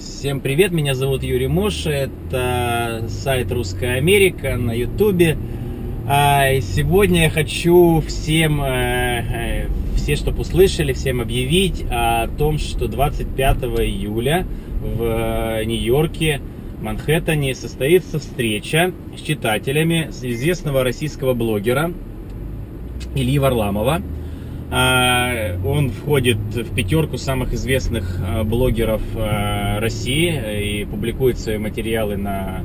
Всем привет, меня зовут Юрий Мош, это сайт Русская Америка на Ютубе. А, сегодня я хочу всем, э, э, все, чтобы услышали, всем объявить о том, что 25 июля в Нью-Йорке, Манхэттене состоится встреча с читателями известного российского блогера Ильи Варламова. А, он входит в пятерку самых известных а, блогеров а, России и публикует свои материалы на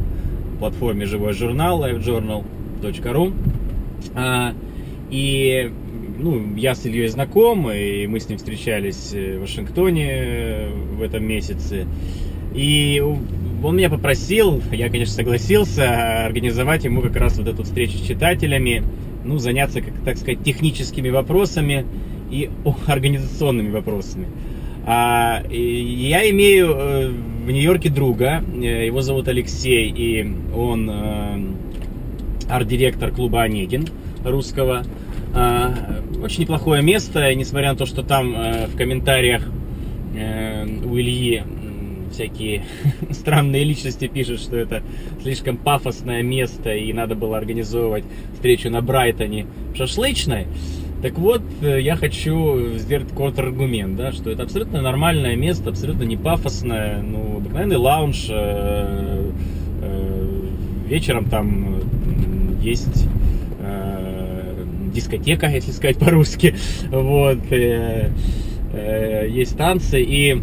платформе «Живой журнал» livejournal.ru. И ну, я с Ильей знаком, и мы с ним встречались в Вашингтоне э, в этом месяце. И он меня попросил, я, конечно, согласился, организовать ему как раз вот эту встречу с читателями ну, заняться, как так сказать, техническими вопросами и организационными вопросами. А, я имею э, в Нью-Йорке друга, э, его зовут Алексей, и он э, арт-директор клуба «Онегин» русского. А, очень неплохое место, несмотря на то, что там в комментариях у Ильи всякие странные личности пишут, что это слишком пафосное место и надо было организовывать встречу на Брайтоне шашлычной. Так вот, э, я хочу сделать контраргумент, да, что это абсолютно нормальное место, абсолютно не пафосное, ну, обыкновенный лаунж, э, э, вечером там есть э, дискотека, если сказать по-русски, вот, э, э, есть танцы, и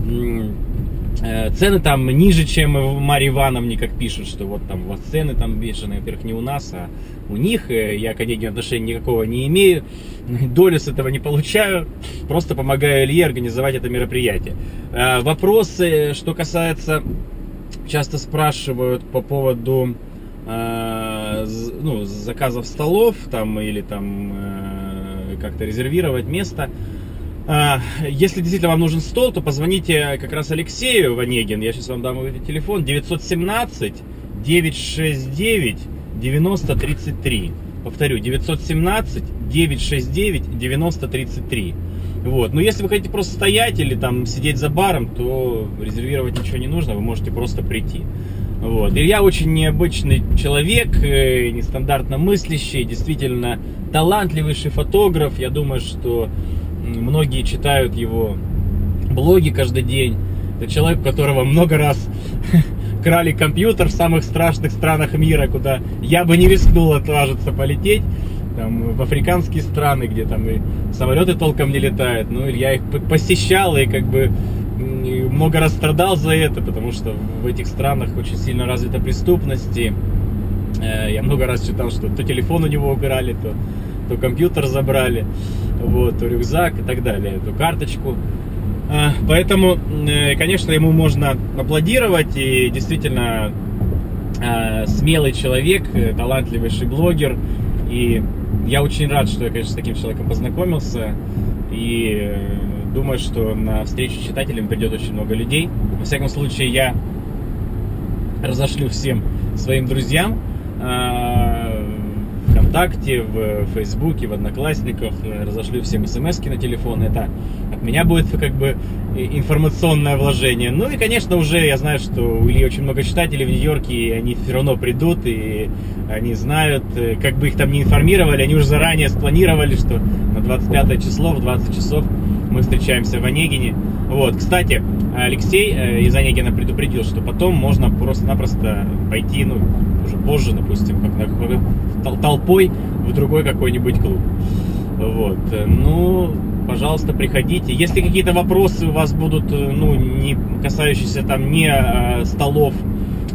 цены там ниже, чем в Марье Ивановне, как пишут, что вот там вас цены там бешеные, во-первых, не у нас, а у них. Э, я к Онегину отношения никакого не имею, долю с этого не получаю, просто помогаю Илье организовать это мероприятие. Э, вопросы, что касается, часто спрашивают по поводу ну, заказов столов там или там как-то резервировать место. А, если действительно вам нужен стол, то позвоните как раз Алексею Ванегин. Я сейчас вам дам его телефон. 917 969 9033. Повторю, 917 969 9033. Вот. Но если вы хотите просто стоять или там сидеть за баром, то резервировать ничего не нужно, вы можете просто прийти. Вот. И я очень необычный человек, э, нестандартно мыслящий, действительно талантливейший фотограф. Я думаю, что многие читают его блоги каждый день. Это человек, у которого много раз крали компьютер в самых страшных странах мира, куда я бы не рискнул отважиться полететь. Там, в африканские страны, где там и самолеты толком не летают. Ну, я их посещал и как бы много раз страдал за это, потому что в этих странах очень сильно развита преступность. И э, я много раз читал, что то телефон у него убирали, то то компьютер забрали, вот, то рюкзак и так далее, эту карточку. А, поэтому, э, конечно, ему можно аплодировать, и действительно а, смелый человек, э, талантливейший блогер, и я очень рад, что я, конечно, с таким человеком познакомился, и э, думаю, что на встречу с читателями придет очень много людей. Во всяком случае, я разошлю всем своим друзьям а, ВКонтакте, в Фейсбуке, в Одноклассниках, э, разошлю всем смс на телефон. Это от меня будет как бы информационное вложение. Ну и, конечно, уже я знаю, что у Ильи очень много читателей в Нью-Йорке, и они все равно придут, и они знают, э, как бы их там не информировали, они уже заранее спланировали, что на 25 число в 20 часов мы встречаемся в Онегине. Вот, кстати, Алексей э, из Онегина предупредил, что потом можно просто-напросто пойти, ну, уже позже, допустим, как на, толпой в другой какой-нибудь клуб. Вот, ну, пожалуйста, приходите. Если какие-то вопросы у вас будут, э, ну, не касающиеся там не э, столов,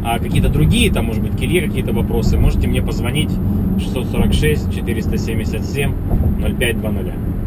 а какие-то другие, там, может быть, к Илье какие-то вопросы, можете мне позвонить 646 477 0520.